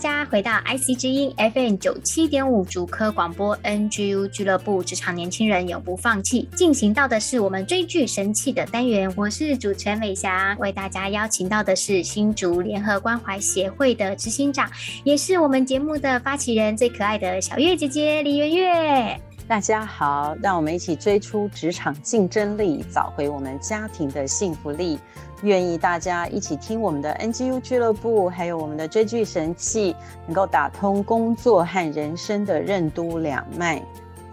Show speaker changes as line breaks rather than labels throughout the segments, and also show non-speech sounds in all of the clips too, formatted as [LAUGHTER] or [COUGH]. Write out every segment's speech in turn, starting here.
家回到 IC 之音 FM 九七点五主科广播 NGU 俱乐部，职场年轻人永不放弃。进行到的是我们追剧神器的单元，我是主持人美霞，为大家邀请到的是新竹联合关怀协会的执行长，也是我们节目的发起人，最可爱的小月姐姐李媛媛。
大家好，让我们一起追出职场竞争力，找回我们家庭的幸福力。愿意大家一起听我们的 NGU 俱乐部，还有我们的追剧神器，能够打通工作和人生的任督两脉。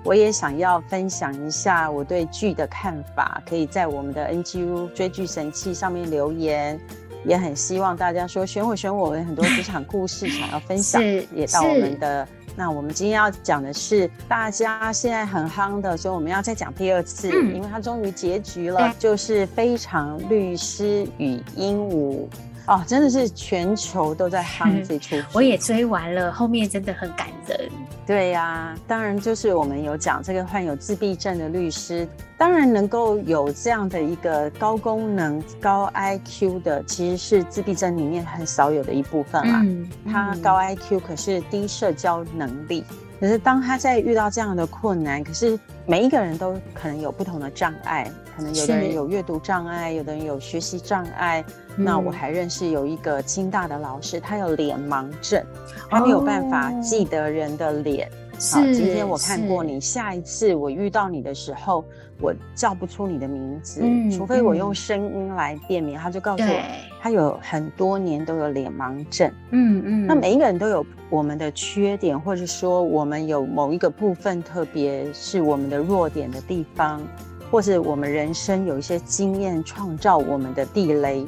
我也想要分享一下我对剧的看法，可以在我们的 NGU 追剧神器上面留言。也很希望大家说选我选我，有很多职场故事想要分享，也到我们的。那我们今天要讲的是大家现在很夯的，所以我们要再讲第二次，嗯、因为它终于结局了，就是《非常律师与鹦鹉》。哦，真的是全球都在夯 [LAUGHS] 这出剧，
我也追完了，后面真的很感人。
对呀、啊，当然就是我们有讲这个患有自闭症的律师，当然能够有这样的一个高功能、高 IQ 的，其实是自闭症里面很少有的一部分啦。嗯，他高 IQ 可是低社交能力，可是当他在遇到这样的困难，可是每一个人都可能有不同的障碍，可能有的人有阅读障碍，有的人有学习障碍。那我还认识有一个清大的老师，他有脸盲症，他没有办法记得人的脸。好，今天我看过你，下一次我遇到你的时候，我叫不出你的名字，除非我用声音来辨别。他就告诉我，他有很多年都有脸盲症。嗯嗯。那每一个人都有我们的缺点，或者说我们有某一个部分，特别是我们的弱点的地方，或是我们人生有一些经验创造我们的地雷。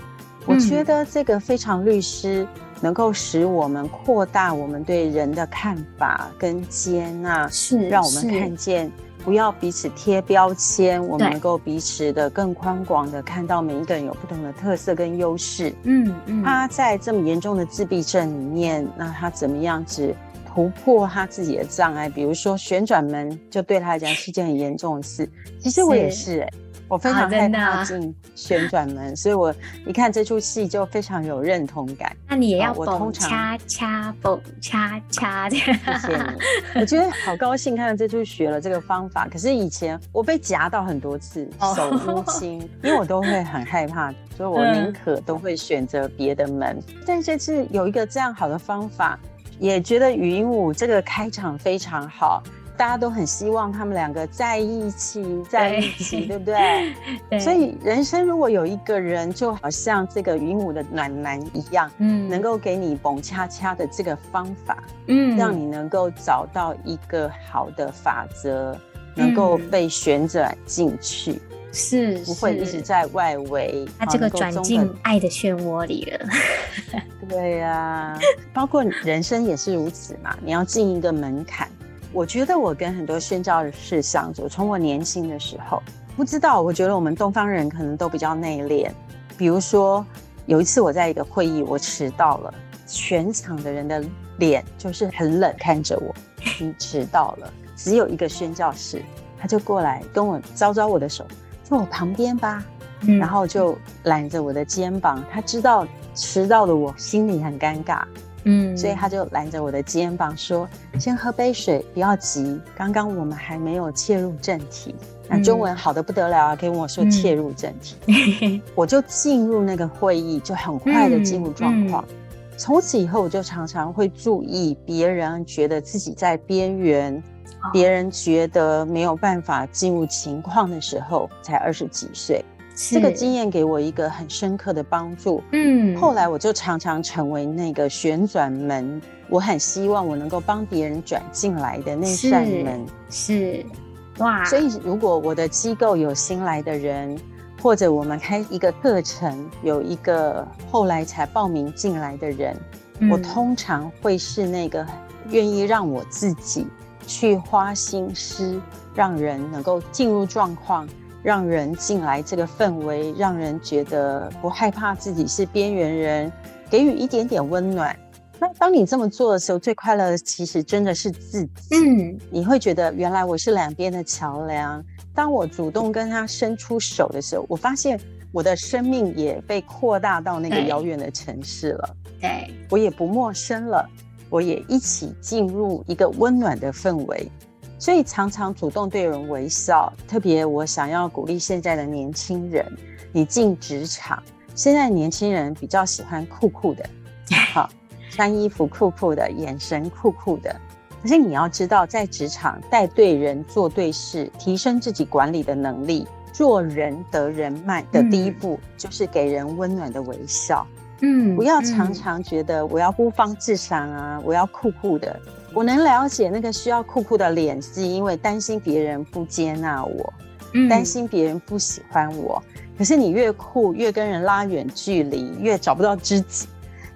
我觉得这个非常律师能够使我们扩大我们对人的看法跟接纳，是让我们看见，不要彼此贴标签，我们能够彼此的更宽广的看到每一个人有不同的特色跟优势。嗯嗯，他在这么严重的自闭症里面，那他怎么样子突破他自己的障碍？比如说旋转门，就对他来讲是件很严重的事。其实我也是哎、欸。我非常害怕进旋转门，啊、所以我一看这出戏就非常有认同感。
那你也要蹦恰恰蹦恰恰这样。
谢谢你，我觉得好高兴看到这出学了这个方法。可是以前我被夹到很多次，手 [LAUGHS] 不清，因为我都会很害怕，所以我宁可都会选择别的门。嗯、但这次有一个这样好的方法，也觉得语音舞这个开场非常好。大家都很希望他们两个在一起，在一起，对，对不对？[LAUGHS] 对。所以人生如果有一个人，就好像这个云母的暖男一样，嗯，能够给你蹦恰恰的这个方法，嗯，让你能够找到一个好的法则，嗯、能够被旋转进去，是不会一直在外围。
他这个转进爱的漩涡里了。[LAUGHS]
对呀、啊，包括人生也是如此嘛，你要进一个门槛。我觉得我跟很多宣教士相处，从我年轻的时候，不知道，我觉得我们东方人可能都比较内敛。比如说，有一次我在一个会议，我迟到了，全场的人的脸就是很冷看着我。你迟到了，只有一个宣教士，他就过来跟我招招我的手，坐我旁边吧，嗯、然后就揽着我的肩膀。他知道迟到的我心里很尴尬。嗯，所以他就拦着我的肩膀说：“先喝杯水，不要急。刚刚我们还没有切入正题。那中文好的不得了啊，可以跟我说切入正题。嗯、[LAUGHS] 我就进入那个会议，就很快的进入状况。从、此以后，我就常常会注意别人觉得自己在边缘，别、哦、人觉得没有办法进入情况的时候，才二十几岁。”这个经验给我一个很深刻的帮助。嗯，后来我就常常成为那个旋转门，我很希望我能够帮别人转进来的那扇门。是，是，哇！所以如果我的机构有新来的人，或者我们开一个课程，有一个后来才报名进来的人，嗯、我通常会是那个愿意让我自己去花心思，让人能够进入状况，让人进来这个氛围，让人觉得不害怕自己是边缘人，给予一点点温暖。那当你这么做的时候，最快乐的其实真的是自己。嗯，你会觉得原来我是两边的桥梁。当我主动跟他伸出手的时候，我发现我的生命也被扩大到那个遥远的城市了。
对，
我也不陌生了，我也一起进入一个温暖的氛围。所以常常主动对人微笑，特别我想要鼓励现在的年轻人，你进职场，现在年轻人比较喜欢酷酷的，[LAUGHS] 好。穿衣服酷酷的，眼神酷酷的。可是你要知道，在职场带对人、做对事，提升自己管理的能力，做人得人脉的第一步，嗯、就是给人温暖的微笑。嗯，不要常常觉得我要孤芳自赏啊，我要酷酷的。我能了解那个需要酷酷的脸，是因为担心别人不接纳我，嗯、担心别人不喜欢我。可是你越酷，越跟人拉远距离，越找不到知己。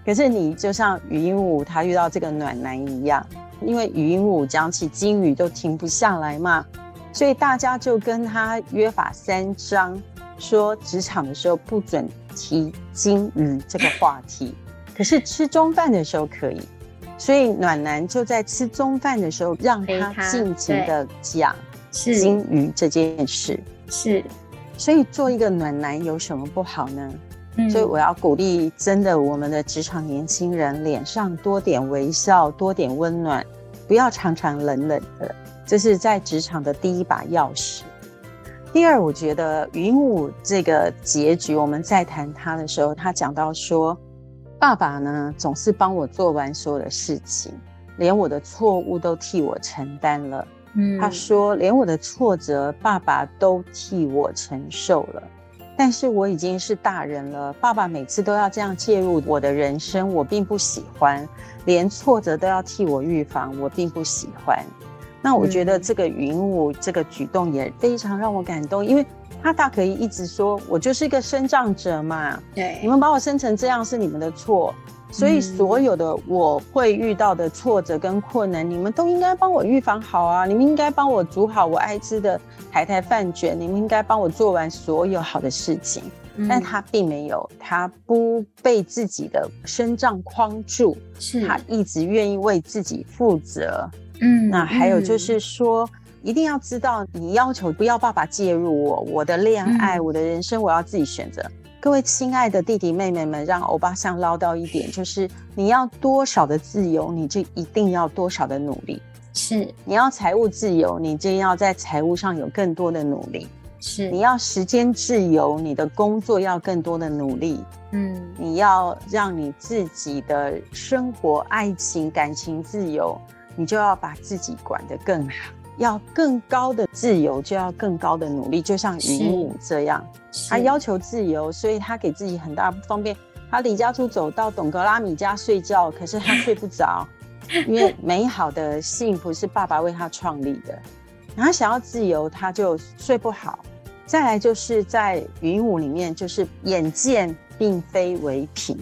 可是你就像语音舞他遇到这个暖男一样，因为语音舞讲起金鱼都停不下来嘛，所以大家就跟他约法三章，说职场的时候不准提金鱼这个话题，[LAUGHS] 可是吃中饭的时候可以。所以暖男就在吃中饭的时候让他尽情的讲金鱼这件事。
是，
所以做一个暖男有什么不好呢？所以我要鼓励，真的，我们的职场年轻人脸上多点微笑，多点温暖，不要常常冷冷的，这是在职场的第一把钥匙。第二，我觉得云武这个结局，我们在谈他的时候，他讲到说，爸爸呢总是帮我做完所有的事情，连我的错误都替我承担了。嗯，他说，连我的挫折，爸爸都替我承受了。但是我已经是大人了，爸爸每次都要这样介入我的人生，我并不喜欢，连挫折都要替我预防，我并不喜欢。那我觉得这个禹英禑这个举动也非常让我感动，因为他大可以一直说，我就是一个生长者嘛，对，你们把我生成这样是你们的错。所以，所有的我会遇到的挫折跟困难，你们都应该帮我预防好啊！你们应该帮我煮好我爱吃的海苔饭卷，你们应该帮我做完所有好的事情。但他并没有，他不被自己的身障框住，是他一直愿意为自己负责。嗯，那还有就是说，一定要知道，你要求不要爸爸介入我，我的恋爱，我的人生，我要自己选择。各位亲爱的弟弟妹妹们，让欧巴桑唠叨一点，就是你要多少的自由，你就一定要多少的努力。
是，
你要财务自由，你就要在财务上有更多的努力。
是，
你要时间自由，你的工作要更多的努力。嗯，你要让你自己的生活、爱情、感情自由，你就要把自己管得更好。要更高的自由，就要更高的努力。就像云母这样，他要求自由，所以他给自己很大不方便。他离家出走到董格拉米家睡觉，可是他睡不着，[LAUGHS] 因为美好的幸福是爸爸为他创立的。然后他想要自由，他就睡不好。再来就是在禹英禑里面，就是眼见并非为凭，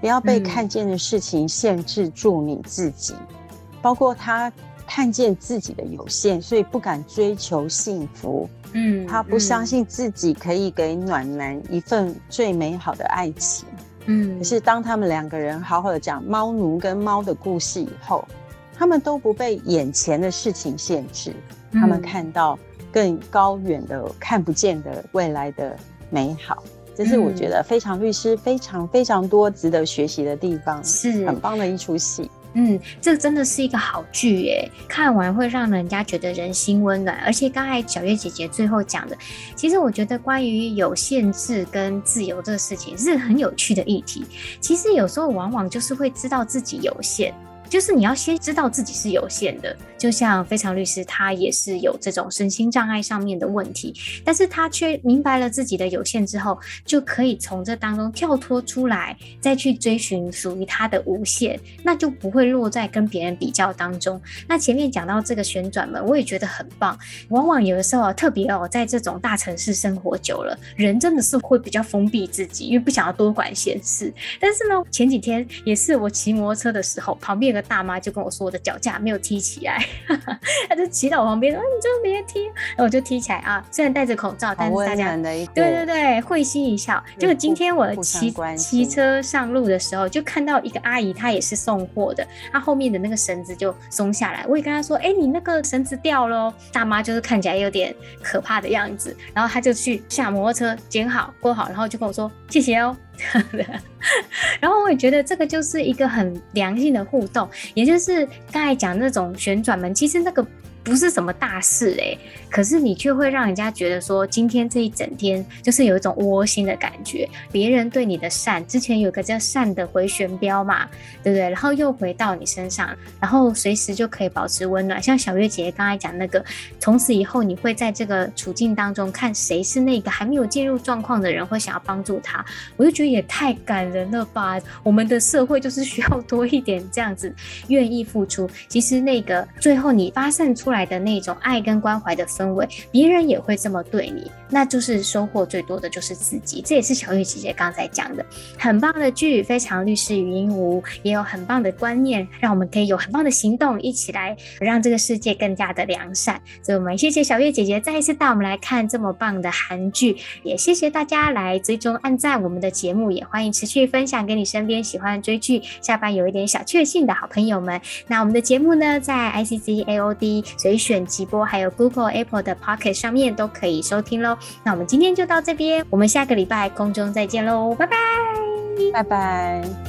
不要被看见的事情限制住你自己，嗯、包括他。看见自己的有限，所以不敢追求幸福。嗯，他不相信自己可以给暖男一份最美好的爱情。嗯，可是当他们两个人好好的讲猫奴跟猫的故事以后，他们都不被眼前的事情限制，他们看到更高远的看不见的未来的美好。这是我觉得非常律师非常非常多值得学习的地方，是很棒的一出戏。
嗯，这真的是一个好剧耶，看完会让人家觉得人心温暖。而且刚才小月姐姐最后讲的，其实我觉得关于有限制跟自由这个事情是很有趣的议题。其实有时候往往就是会知道自己有限，就是你要先知道自己是有限的。就像非常律师，他也是有这种身心障碍上面的问题，但是他却明白了自己的有限之后，就可以从这当中跳脱出来，再去追寻属于他的无限，那就不会落在跟别人比较当中。那前面讲到这个旋转门，我也觉得很棒。往往有的时候啊，特别哦，在这种大城市生活久了，人真的是会比较封闭自己，因为不想要多管闲事。但是呢，前几天也是我骑摩托车的时候，旁边有个大妈就跟我说，我的脚架没有踢起来。[LAUGHS] 他就骑到我旁边说：“你真的别踢。”然后我就踢起来啊，虽然戴着口罩，但是大家对对对会心一笑。结果今天我骑骑车上路的时候，就看到一个阿姨，她也是送货的，她后面的那个绳子就松下来，我也跟她说：“哎、欸，你那个绳子掉了。”大妈就是看起来有点可怕的样子，然后她就去下摩托车捡好拨好，然后就跟我说：“谢谢哦。” [LAUGHS] 然后我也觉得这个就是一个很良性的互动，也就是刚才讲那种旋转门，其实那个。不是什么大事诶、可是你却会让人家觉得说，今天这一整天就是有一种窝心的感觉。别人对你的善，之前有个叫善的回旋镖嘛，对不对？然后又回到你身上，然后随时就可以保持温暖。像小月姐姐刚才讲那个，从此以后你会在这个处境当中看谁是那个还没有进入状况的人，会想要帮助他。我就觉得也太感人了吧！我们的社会就是需要多一点这样子愿意付出。其实那个最后你发散出出来。的那种爱跟关怀的氛围，别人也会这么对你，那就是收获最多的就是自己。这也是小玉姐姐刚才讲的，很棒的剧，非常律师禹英禑也有很棒的观念，让我们可以有很棒的行动，一起来让这个世界更加的良善。所以我们谢谢小月姐姐再一次带我们来看这么棒的韩剧，也谢谢大家来追踪按赞我们的节目，也欢迎持续分享给你身边喜欢追剧、下班有一点小确幸的好朋友们。那我们的节目呢，在 I C C A O D。所以选直播，还有 Google、Apple 的 Pocket 上面都可以收听喽。那我们今天就到这边，我们下个礼拜空中再见喽，拜拜，
拜拜。